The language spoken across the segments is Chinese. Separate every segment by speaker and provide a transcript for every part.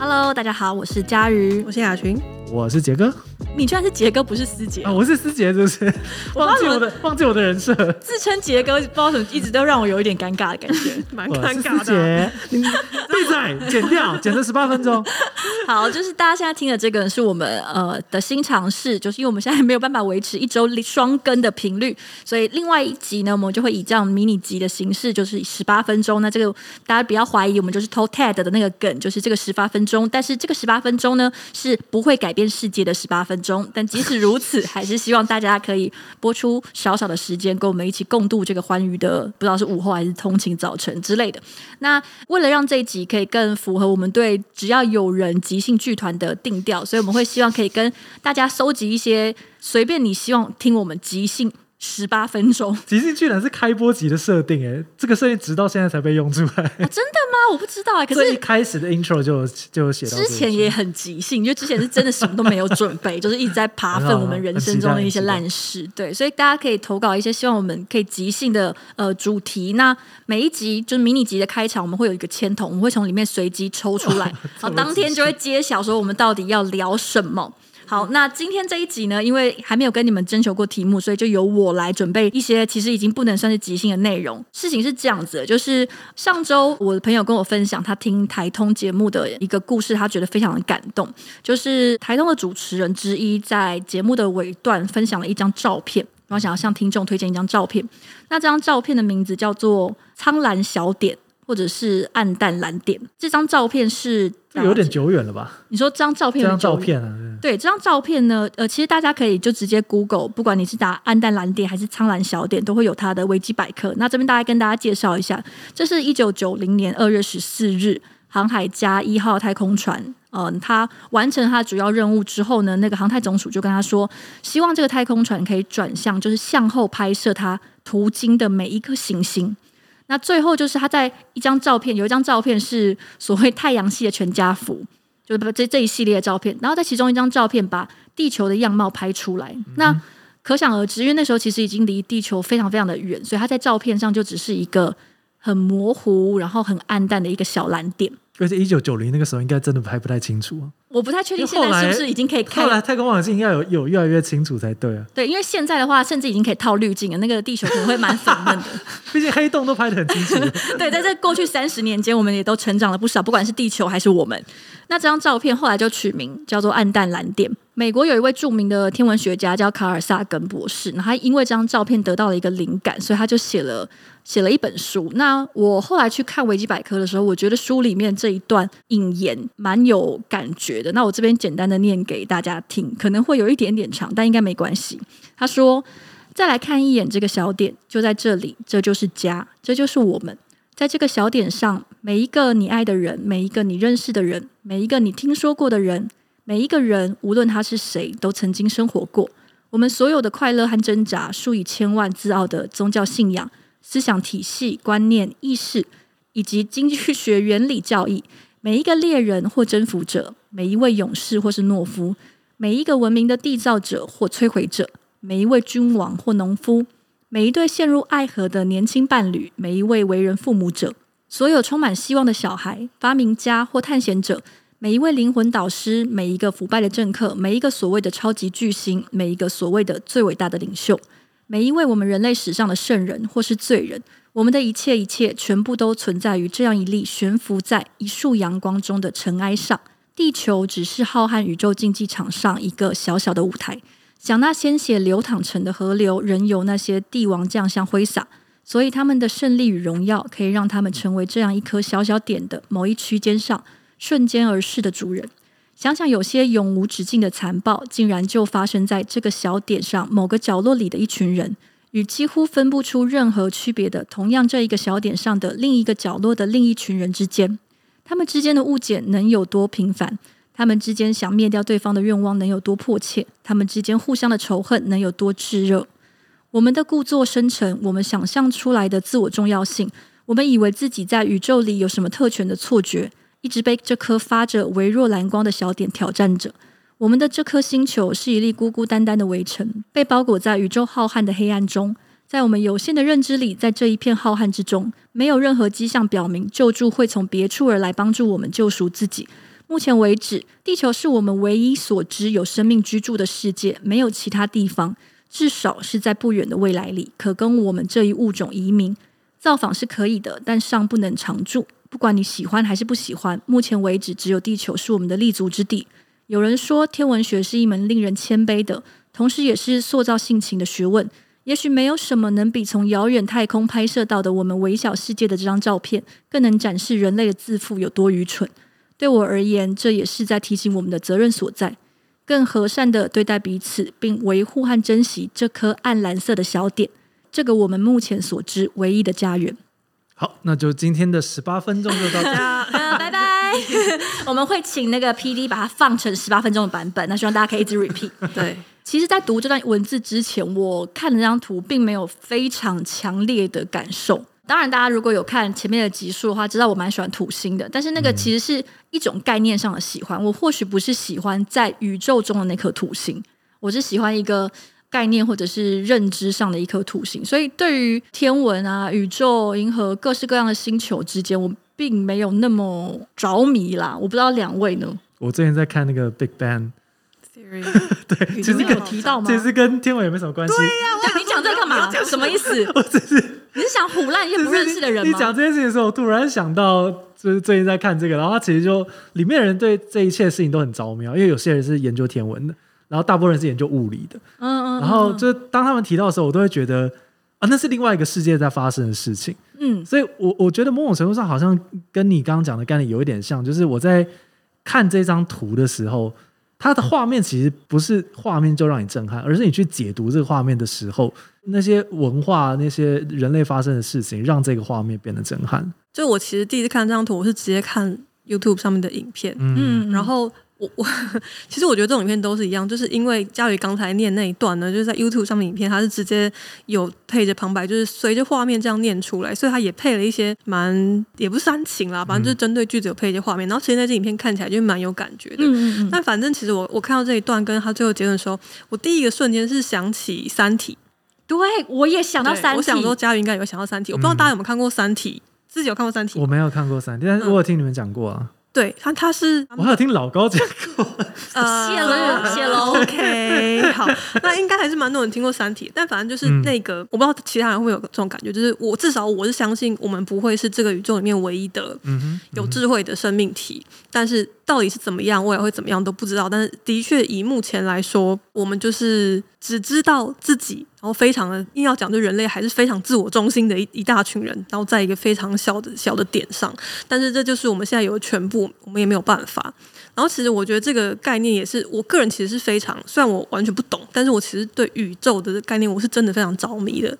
Speaker 1: Hello，大家好，我是佳瑜，
Speaker 2: 我是雅群，
Speaker 3: 我是杰哥。
Speaker 1: 你居然是杰哥，不是思杰
Speaker 3: 啊？我是思杰，就是 忘记我的忘记我的人设，
Speaker 1: 自称杰哥，不知道怎么一直都让我有一点尴尬的感觉，
Speaker 2: 蛮尴尬的。
Speaker 3: 闭嘴，剪掉，剪成十八分钟。
Speaker 1: 好，就是大家现在听的这个是我们呃的新尝试，就是因为我们现在没有办法维持一周双更的频率，所以另外一集呢，我们就会以这样迷你集的形式，就是十八分钟。那这个大家不要怀疑，我们就是偷 TED 的那个梗，就是这个十八分钟。但是这个十八分钟呢，是不会改变世界的十八分钟。但即使如此，还是希望大家可以播出小小的时间，跟我们一起共度这个欢愉的，不知道是午后还是通勤早晨之类的。那为了让这一集可以更符合我们对只要有人即兴剧团的定调，所以我们会希望可以跟大家收集一些随便你希望听我们即兴。十八分钟，
Speaker 3: 即兴居然是开播集的设定哎，这个设定直到现在才被用出来。
Speaker 1: 啊、真的吗？我不知道哎。可是
Speaker 3: 一开始的 intro 就就写到。
Speaker 1: 之前也很即兴，因为之前是真的什么都没有准备，就是一直在爬分我们人生中的一些烂事。对，所以大家可以投稿一些希望我们可以即兴的呃主题。那每一集就是迷你集的开场，我们会有一个签筒，我们会从里面随机抽出来，然后当天就会揭晓说我们到底要聊什么。好，那今天这一集呢，因为还没有跟你们征求过题目，所以就由我来准备一些其实已经不能算是即兴的内容。事情是这样子的，就是上周我的朋友跟我分享他听台通节目的一个故事，他觉得非常的感动。就是台通的主持人之一在节目的尾段分享了一张照片，然后想要向听众推荐一张照片。那这张照片的名字叫做“苍蓝小点”或者是“暗淡蓝点”。这张照片是。
Speaker 3: 有点久远了吧？
Speaker 1: 你说这张照片？
Speaker 3: 这张照片啊，
Speaker 1: 对，这张照片呢，呃，其实大家可以就直接 Google，不管你是打暗淡蓝点还是苍蓝小点，都会有它的维基百科。那这边大概跟大家介绍一下，这是一九九零年二月十四日，航海家一号太空船，嗯、呃，它完成它的主要任务之后呢，那个航太总署就跟他说，希望这个太空船可以转向，就是向后拍摄它途经的每一颗行星。那最后就是他在一张照片，有一张照片是所谓太阳系的全家福，就是这这一系列的照片。然后在其中一张照片把地球的样貌拍出来，嗯、那可想而知，因为那时候其实已经离地球非常非常的远，所以他在照片上就只是一个很模糊，然后很暗淡的一个小蓝点。
Speaker 3: 而且一九九零那个时候应该真的拍不太清楚啊。
Speaker 1: 我不太确定现在是不是已经可以看。
Speaker 3: 后来太空望远镜应该有有越来越清楚才对啊。
Speaker 1: 对，因为现在的话，甚至已经可以套滤镜了，那个地球可能会蛮粉嫩的。
Speaker 3: 毕竟黑洞都拍的很清楚。
Speaker 1: 对，在这过去三十年间，我们也都成长了不少，不管是地球还是我们。那这张照片后来就取名叫做“暗淡蓝点”。美国有一位著名的天文学家叫卡尔萨根博士，那他因为这张照片得到了一个灵感，所以他就写了写了一本书。那我后来去看维基百科的时候，我觉得书里面这一段引言蛮有感觉的。那我这边简单的念给大家听，可能会有一点点长，但应该没关系。他说：“再来看一眼这个小点，就在这里，这就是家，这就是我们。在这个小点上，每一个你爱的人，每一个你认识的人，每一个你听说过的人。”每一个人，无论他是谁，都曾经生活过。我们所有的快乐和挣扎，数以千万自傲的宗教信仰、思想体系、观念、意识，以及经济学原理教义。每一个猎人或征服者，每一位勇士或是懦夫，每一个文明的缔造者或摧毁者，每一位君王或农夫，每一对陷入爱河的年轻伴侣，每一位为人父母者，所有充满希望的小孩、发明家或探险者。每一位灵魂导师，每一个腐败的政客，每一个所谓的超级巨星，每一个所谓的最伟大的领袖，每一位我们人类史上的圣人或是罪人，我们的一切一切，全部都存在于这样一粒悬浮在一束阳光中的尘埃上。地球只是浩瀚宇宙竞技场上一个小小的舞台。想那鲜血流淌成的河流，任由那些帝王将相挥洒，所以他们的胜利与荣耀，可以让他们成为这样一颗小小点的某一区间上。瞬间而逝的主人，想想有些永无止境的残暴，竟然就发生在这个小点上某个角落里的一群人，与几乎分不出任何区别的同样这一个小点上的另一个角落的另一群人之间，他们之间的误解能有多频繁？他们之间想灭掉对方的愿望能有多迫切？他们之间互相的仇恨能有多炙热？我们的故作深沉，我们想象出来的自我重要性，我们以为自己在宇宙里有什么特权的错觉。一直被这颗发着微弱蓝光的小点挑战着。我们的这颗星球是一粒孤孤单单的微尘，被包裹在宇宙浩瀚的黑暗中。在我们有限的认知里，在这一片浩瀚之中，没有任何迹象表明救助会从别处而来帮助我们救赎自己。目前为止，地球是我们唯一所知有生命居住的世界，没有其他地方，至少是在不远的未来里，可跟我们这一物种移民。造访是可以的，但尚不能常住。不管你喜欢还是不喜欢，目前为止，只有地球是我们的立足之地。有人说，天文学是一门令人谦卑的，同时也是塑造性情的学问。也许没有什么能比从遥远太空拍摄到的我们微小世界的这张照片，更能展示人类的自负有多愚蠢。对我而言，这也是在提醒我们的责任所在，更和善地对待彼此，并维护和珍惜这颗暗蓝色的小点，这个我们目前所知唯一的家园。
Speaker 3: 好，那就今天的十八分钟就到这
Speaker 1: 里，拜拜。我们会请那个 PD 把它放成十八分钟的版本，那希望大家可以一直 repeat。对，其实，在读这段文字之前，我看了这张图，并没有非常强烈的感受。当然，大家如果有看前面的集数的话，知道我蛮喜欢土星的。但是那个其实是一种概念上的喜欢。我或许不是喜欢在宇宙中的那颗土星，我是喜欢一个概念或者是认知上的一颗土星。所以对于天文啊、宇宙、银河各式各样的星球之间，我并没有那么着迷啦。我不知道两位呢？
Speaker 3: 我最近在看那个 Big Bang。对，其实有提到吗？其实跟天文也没什么关系。
Speaker 1: 对呀、啊，你讲这干嘛？什么意思？
Speaker 3: 我只是
Speaker 1: 你是想唬烂一些不认识的人吗？
Speaker 3: 你讲这件事情的时候，我突然想到，就是最近在看这个，然后他其实就里面的人对这一切事情都很着迷，因为有些人是研究天文的，然后大部分人是研究物理的。嗯嗯。然后就当他们提到的时候，我都会觉得啊，那是另外一个世界在发生的事情。嗯。所以我我觉得某种程度上好像跟你刚刚讲的概念有一点像，就是我在看这张图的时候。它的画面其实不是画面就让你震撼，而是你去解读这个画面的时候，那些文化、那些人类发生的事情，让这个画面变得震撼。
Speaker 2: 就我其实第一次看这张图，我是直接看 YouTube 上面的影片，嗯，然后。我我其实我觉得这种影片都是一样，就是因为佳宇刚才念那一段呢，就是在 YouTube 上面影片，它是直接有配着旁白，就是随着画面这样念出来，所以它也配了一些蛮也不是煽情啦，反正就是针对句子有配一些画面，然后其实那支影片看起来就蛮有感觉的。嗯嗯嗯。但反正其实我我看到这一段跟他最后结论的时候，我第一个瞬间是想起《三体》，
Speaker 1: 对我也想到《三体》，
Speaker 2: 我想说佳宇应该有想到《三体》，我不知道大家有没有看过《三体》，自己有看过《三体》？
Speaker 3: 我没有看过《三体》，但是我有听你们讲过啊。
Speaker 2: 对他，他是
Speaker 3: 我还有听老高讲过，
Speaker 1: 谢了谢了
Speaker 2: ，OK，好，那应该还是蛮多人听过《三体》，但反正就是那个，嗯、我不知道其他人会有这种感觉，就是我至少我是相信我们不会是这个宇宙里面唯一的有智慧的生命体，嗯嗯、但是到底是怎么样，未来会怎么样都不知道，但是的确以目前来说，我们就是只知道自己。然后非常的硬要讲，就人类还是非常自我中心的一一大群人，然后在一个非常小的小的点上，但是这就是我们现在有的全部，我们也没有办法。然后其实我觉得这个概念也是我个人其实是非常，虽然我完全不懂，但是我其实对宇宙的概念我是真的非常着迷的。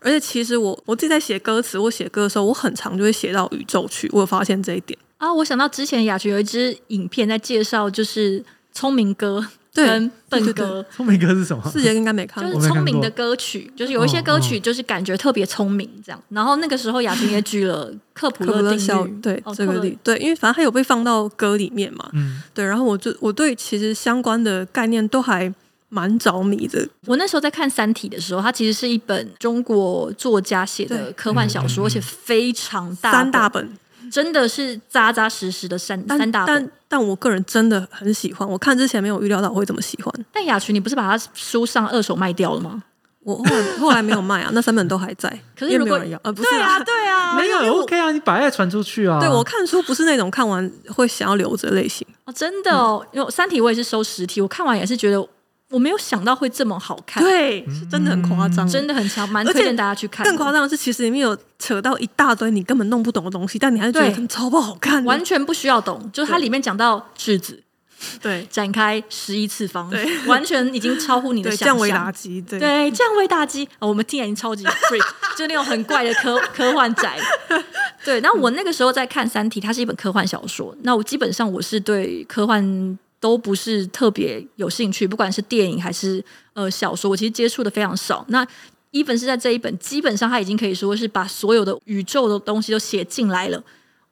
Speaker 2: 而且其实我我自己在写歌词，我写歌的时候，我很常就会写到宇宙去。我有发现这一点
Speaker 1: 啊，我想到之前雅群有一支影片在介绍，就是聪明歌。对，笨歌，
Speaker 3: 聪明歌是什么？
Speaker 2: 世杰应该没看过。
Speaker 1: 就是聪明的歌曲，就是有一些歌曲就是感觉特别聪明这样。然后那个时候雅婷也举了 克普勒定律，
Speaker 2: 对这个例，对，因为反正它有被放到歌里面嘛。嗯，对。然后我就我对其实相关的概念都还蛮着迷的。
Speaker 1: 我那时候在看《三体》的时候，它其实是一本中国作家写的科幻小说，而且非常大
Speaker 2: 三大本。
Speaker 1: 真的是扎扎实实的三
Speaker 2: 但
Speaker 1: 三大本，
Speaker 2: 但但我个人真的很喜欢。我看之前没有预料到我会这么喜欢。
Speaker 1: 但雅群，你不是把它书上二手卖掉了吗？
Speaker 2: 我后来后来没有卖啊，那三本都还在。
Speaker 1: 可是如果
Speaker 2: 要呃，不是啊，
Speaker 1: 对啊，
Speaker 3: 没有 OK 啊，你把爱传出去啊。
Speaker 2: 对，我看书不是那种看完会想要留着类型
Speaker 1: 哦，真的哦。因为《三体》我也是收实体，我看完也是觉得。我没有想到会这么好看，
Speaker 2: 对，是真的很夸张，
Speaker 1: 真的很强，蛮推荐大家去看。
Speaker 2: 更夸张的是，其实里面有扯到一大堆你根本弄不懂的东西，但你还是觉得超不好看，
Speaker 1: 完全不需要懂。就是它里面讲到质子，
Speaker 2: 对，
Speaker 1: 展开十一次方，对，完全已经超乎你的想象。
Speaker 2: 降维打击，对，
Speaker 1: 对，降维打击。我们听起来已经超级 freak，就那种很怪的科 科幻宅。对，那我那个时候在看《三体》，它是一本科幻小说。那我基本上我是对科幻。都不是特别有兴趣，不管是电影还是呃小说，我其实接触的非常少。那 even 是在这一本，基本上他已经可以说是把所有的宇宙的东西都写进来了。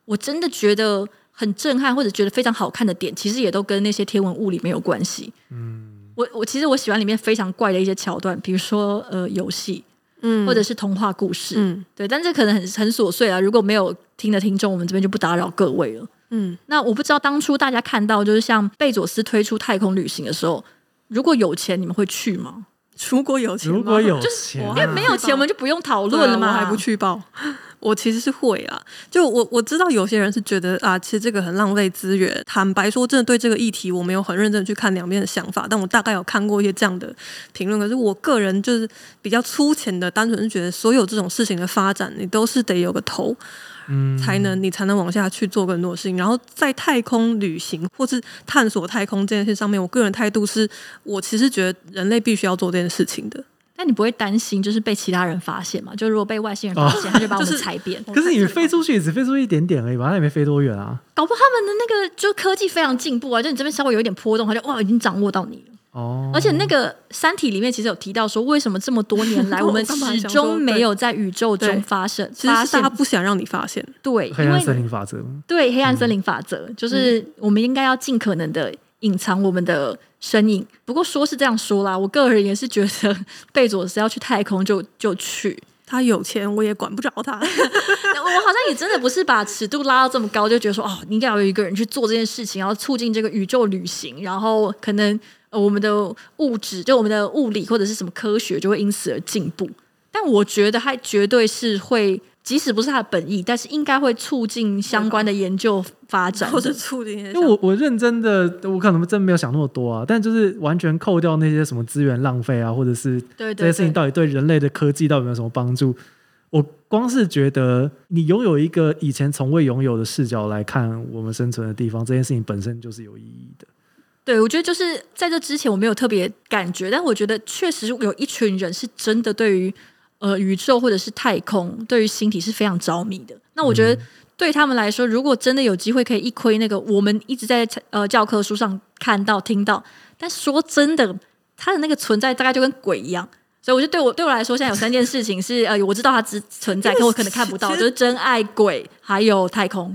Speaker 1: 我真的觉得很震撼，或者觉得非常好看的点，其实也都跟那些天文物理没有关系。嗯，我我其实我喜欢里面非常怪的一些桥段，比如说呃游戏，嗯，或者是童话故事，嗯，对。但这可能很很琐碎啊，如果没有听的听众，我们这边就不打扰各位了。嗯，那我不知道当初大家看到就是像贝佐斯推出太空旅行的时候，如果有钱，你们会去吗？
Speaker 2: 如果有钱，
Speaker 3: 如果有钱，
Speaker 1: 就是因为没有钱，我们就不用讨论了嘛，
Speaker 2: 我还不去报。我其实是会啦，就我我知道有些人是觉得啊，其实这个很浪费资源。坦白说，真的对这个议题，我没有很认真去看两边的想法，但我大概有看过一些这样的评论。可是我个人就是比较粗浅的，单纯是觉得所有这种事情的发展，你都是得有个头。嗯，才能你才能往下去做更多的事情。然后在太空旅行或是探索太空这件事上面，我个人态度是我其实觉得人类必须要做这件事情的。
Speaker 1: 那你不会担心就是被其他人发现吗？就如果被外星人发现，哦、他就把我们踩扁。
Speaker 3: 可是你飞出去也只飞出去一点点而已吧？那也没飞多远啊。
Speaker 1: 搞不好他们的那个就科技非常进步啊，就你这边稍微有一点波动，他就哇已经掌握到你了。哦，而且那个《三体》里面其实有提到说，为什么这么多年来 我们始终没有在宇宙中发生？
Speaker 2: 其实是他不想让你发现。
Speaker 1: 对，
Speaker 3: 黑暗森林法则。
Speaker 1: 对，黑暗森林法则、嗯、就是我们应该要尽可能的隐藏我们的身影。不过说是这样说啦，我个人也是觉得贝佐斯要去太空就就去，
Speaker 2: 他有钱我也管不着他。我
Speaker 1: 好像也真的不是把尺度拉到这么高，就觉得说哦，你应该要有一个人去做这件事情，然后促进这个宇宙旅行，然后可能。呃，我们的物质，就我们的物理或者是什么科学，就会因此而进步。但我觉得，它绝对是会，即使不是它的本意，但是应该会促进相关的研究发展，
Speaker 2: 或者促进。
Speaker 3: 因为我我认真的，我可能真没有想那么多啊。但就是完全扣掉那些什么资源浪费啊，或者是这些事情到底对人类的科技到底有没有什么帮助？我光是觉得，你拥有一个以前从未拥有的视角来看我们生存的地方，这件事情本身就是有意义的。
Speaker 1: 对，我觉得就是在这之前我没有特别感觉，但我觉得确实有一群人是真的对于呃宇宙或者是太空，对于星体是非常着迷的。那我觉得对他们来说，如果真的有机会可以一窥那个我们一直在呃教科书上看到听到，但说真的，它的那个存在大概就跟鬼一样。所以我觉得对我对我来说，现在有三件事情是呃，我知道它只存在，可我可能看不到，就是真爱、鬼还有太空，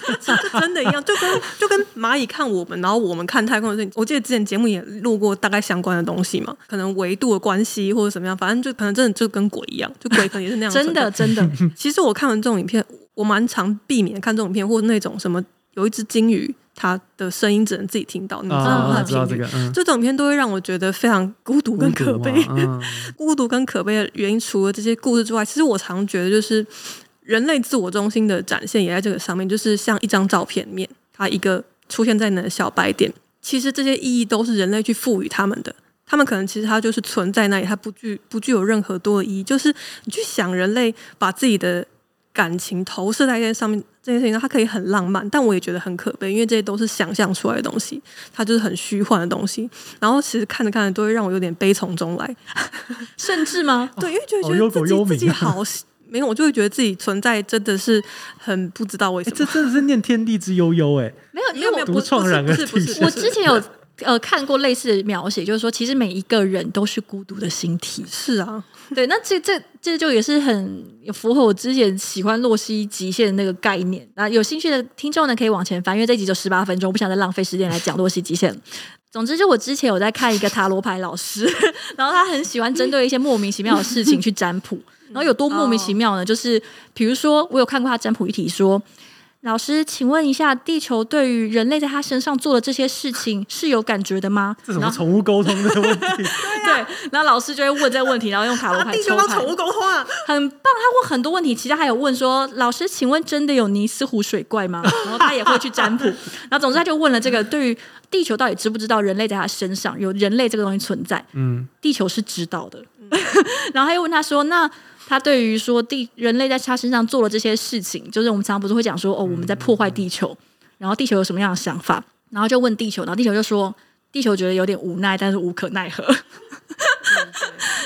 Speaker 2: 真的一样，就跟就跟蚂蚁看我们，然后我们看太空的事情。我记得之前节目也录过大概相关的东西嘛，可能维度的关系或者怎么样，反正就可能真的就跟鬼一样，就鬼可能也是那样。
Speaker 1: 真的真的，
Speaker 2: 其实我看完这种影片，我蛮常避免看这种影片，或者那种什么有一只鲸鱼。他的声音只能自己听到，你知道吗？他的频率，嗯、这整片都会让我觉得非常孤独跟可悲。孤独，嗯、孤独跟可悲的原因，除了这些故事之外，其实我常觉得就是人类自我中心的展现也在这个上面。就是像一张照片面，它一个出现在你的小白点，其实这些意义都是人类去赋予他们的。他们可能其实它就是存在那里，它不具不具有任何多的意义。就是你去想，人类把自己的感情投射在这上面。这件事情上它可以很浪漫，但我也觉得很可悲，因为这些都是想象出来的东西，它就是很虚幻的东西。然后其实看着看着都会让我有点悲从中来，
Speaker 1: 甚至吗？
Speaker 2: 对，因为觉得觉得自己自己好没有，我就会觉得自己存在真的是很不知道为什么。
Speaker 3: 这真的是念天地之悠悠哎，
Speaker 1: 没有，因为我
Speaker 3: 独创然而体现。
Speaker 1: 我之前有呃看过类似的描写，就是说其实每一个人都是孤独的星体。
Speaker 2: 是啊。
Speaker 1: 对，那这这这就也是很符合我之前喜欢洛希极限的那个概念那。有兴趣的听众呢，可以往前翻，因为这集就十八分钟，我不想再浪费时间来讲洛希极限。总之，就我之前有在看一个塔罗牌老师，然后他很喜欢针对一些莫名其妙的事情去占卜，然后有多莫名其妙呢？就是比如说，我有看过他占卜一题说。老师，请问一下，地球对于人类在他身上做的这些事情是有感觉的吗？
Speaker 3: 这什么宠物沟通的问题？
Speaker 1: 对，然后老师就会问这个问题，然后用塔罗牌抽牌。地球帮
Speaker 2: 宠物沟通啊，
Speaker 1: 很棒。他问很多问题，其他还有问说，老师，请问真的有尼斯湖水怪吗？然后他也会去占卜。然后总之他就问了这个，对于地球到底知不知道人类在他身上有人类这个东西存在？嗯，地球是知道的。然后他又问他说，那。他对于说地人类在他身上做了这些事情，就是我们常常不是会讲说哦，我们在破坏地球，然后地球有什么样的想法，然后就问地球，然后地球就说，地球觉得有点无奈，但是无可奈何。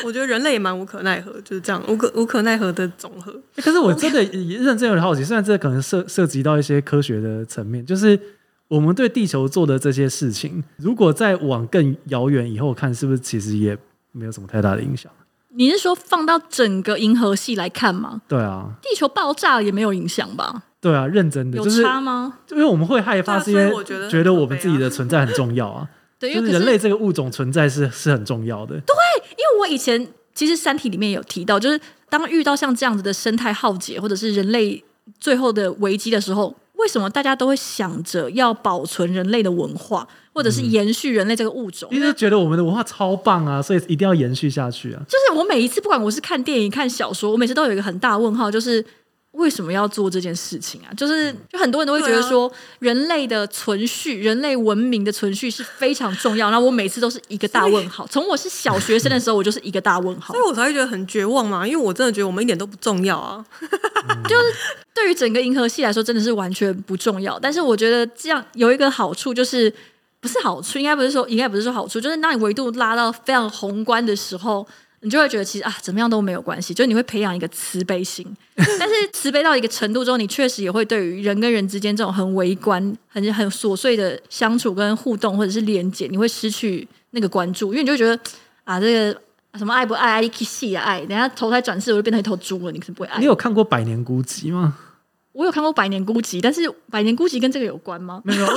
Speaker 2: 我觉得人类也蛮无可奈何，就是这样无可无可奈何的总和。
Speaker 3: 可是我真的认真有点好奇，虽然这可能涉涉及到一些科学的层面，就是我们对地球做的这些事情，如果再往更遥远以后看，是不是其实也没有什么太大的影响？
Speaker 1: 你是说放到整个银河系来看吗？
Speaker 3: 对啊，
Speaker 1: 地球爆炸也没有影响吧？
Speaker 3: 对啊，认真的
Speaker 1: 有差吗？
Speaker 3: 就是、因为我们会害怕，是因为我觉得我们自己的存在很重要啊。对，因为人类这个物种存在是是很重要的。
Speaker 1: 对，因为我以前其实《三体》里面有提到，就是当遇到像这样子的生态浩劫，或者是人类最后的危机的时候。为什么大家都会想着要保存人类的文化，或者是延续人类这个物种？
Speaker 3: 因为觉得我们的文化超棒啊，所以一定要延续下去啊。
Speaker 1: 就是我每一次，不管我是看电影、看小说，我每次都有一个很大问号，就是。为什么要做这件事情啊？就是就很多人都会觉得说，人类的存续、人类文明的存续是非常重要。然后我每次都是一个大问号。从我是小学生的时候，我就是一个大问号，
Speaker 2: 所以我才会觉得很绝望嘛。因为我真的觉得我们一点都不重要啊。
Speaker 1: 就是对于整个银河系来说，真的是完全不重要。但是我觉得这样有一个好处，就是不是好处，应该不是说，应该不是说好处，就是当你维度拉到非常宏观的时候。你就会觉得其实啊，怎么样都没有关系，就是你会培养一个慈悲心。但是慈悲到一个程度之后，你确实也会对于人跟人之间这种很微观、很很琐碎的相处跟互动，或者是连接，你会失去那个关注，因为你就会觉得啊，这个什么爱不爱，爱气的爱，等下投胎转世我就变成一头猪了，你是不会爱。
Speaker 3: 你有看过《百年孤寂》吗？
Speaker 1: 我有看过《百年孤寂》，但是《百年孤寂》跟这个有关吗？
Speaker 3: 没有。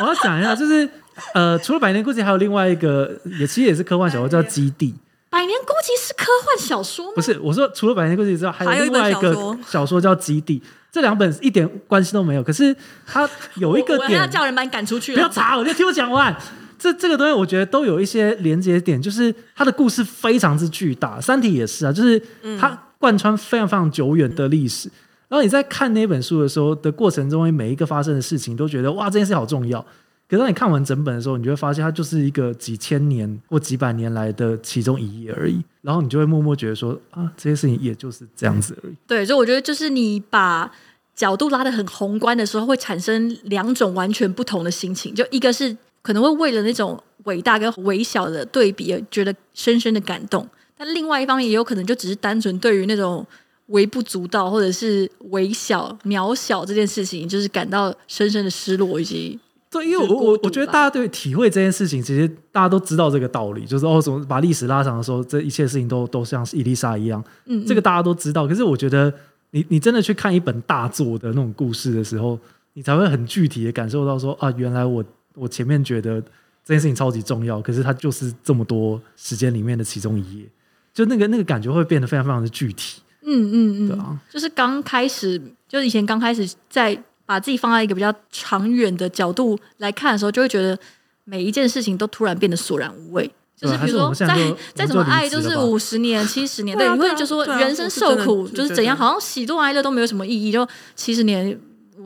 Speaker 3: 我要讲一下，就是呃，除了《百年孤寂》，还有另外一个，也其实也是科幻小说，叫《基地》。
Speaker 1: 百年孤寂是科幻小说吗？
Speaker 3: 不是，我说除了百年孤寂之外，还有另外一个小说叫《基地》，这两本一点关系都没有。可是它有一个点，我
Speaker 1: 要叫人把你赶出去。
Speaker 3: 不要查，我就听我讲完。这这个东西我觉得都有一些连接点，就是它的故事非常之巨大，《三体》也是啊，就是它贯穿非常非常久远的历史。然后你在看那本书的时候的过程中，每一个发生的事情，都觉得哇，这件事好重要。可是当你看完整本的时候，你就会发现它就是一个几千年或几百年来的其中一页而已。然后你就会默默觉得说啊，这些事情也就是这样子而已。
Speaker 1: 对，所以我觉得就是你把角度拉得很宏观的时候，会产生两种完全不同的心情。就一个是可能会为了那种伟大跟微小的对比而觉得深深的感动，但另外一方面也有可能就只是单纯对于那种微不足道或者是微小渺小这件事情，就是感到深深的失落以及。
Speaker 3: 对，因为我我我觉得大家对体会这件事情，其实大家都知道这个道理，就是哦，怎么把历史拉长的时候，这一切事情都都像是伊丽莎一样，嗯，嗯，这个大家都知道。可是我觉得你，你你真的去看一本大作的那种故事的时候，你才会很具体的感受到说啊，原来我我前面觉得这件事情超级重要，可是它就是这么多时间里面的其中一页，就那个那个感觉会变得非常非常的具体。
Speaker 1: 嗯嗯嗯，
Speaker 3: 对啊，
Speaker 1: 就是刚开始，就是以前刚开始在。把自己放在一个比较长远的角度来看的时候，就会觉得每一件事情都突然变得索然无味。就是比如说，再再怎么爱，就是五十年、七十年，对，你会就说人生受苦就是怎样，好像喜怒哀乐都没有什么意义，就七十年、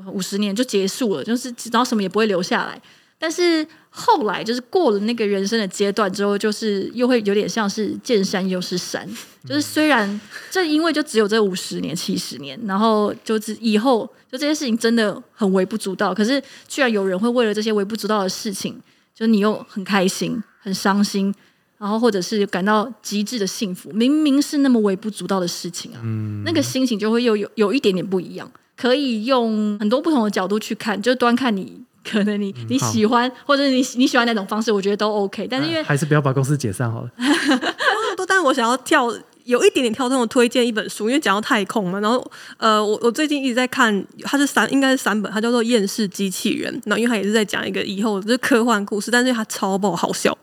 Speaker 1: 五十年就结束了，就是然后什么也不会留下来。但是后来就是过了那个人生的阶段之后，就是又会有点像是见山又是山。就是虽然这因为就只有这五十年、七十年，然后就是以后就这些事情真的很微不足道。可是居然有人会为了这些微不足道的事情，就你又很开心、很伤心，然后或者是感到极致的幸福。明明是那么微不足道的事情啊，嗯、那个心情就会又有有一点点不一样。可以用很多不同的角度去看，就端看你。可能你你喜欢，嗯、或者你你喜欢哪种方式，我觉得都 OK。但是因为、呃、
Speaker 3: 还是不要把公司解散好了。
Speaker 2: 但是我想要跳有一点点跳动，的推荐一本书，因为讲到太空嘛。然后呃，我我最近一直在看，它是三应该是三本，它叫做《厌世机器人》。然后因为它也是在讲一个以后就是科幻故事，但是它超爆好笑。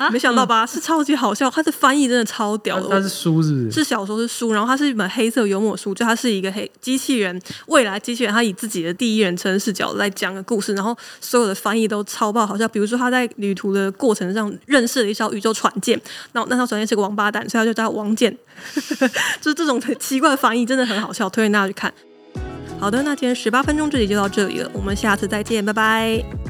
Speaker 2: 啊、没想到吧？嗯、是超级好笑，它的翻译真的超屌的。
Speaker 3: 它是书是不是？
Speaker 2: 是小说是书，然后它是一本黑色幽默书，就它是一个黑机器人，未来机器人，它以自己的第一人称视角来讲个故事，然后所有的翻译都超爆好笑。比如说他在旅途的过程上认识了一艘宇宙船舰，然后那艘船舰是个王八蛋，所以他就叫王舰。就是这种奇怪的翻译真的很好笑，推荐大家去看。好的，那今天十八分钟这里就到这里了，我们下次再见，拜拜。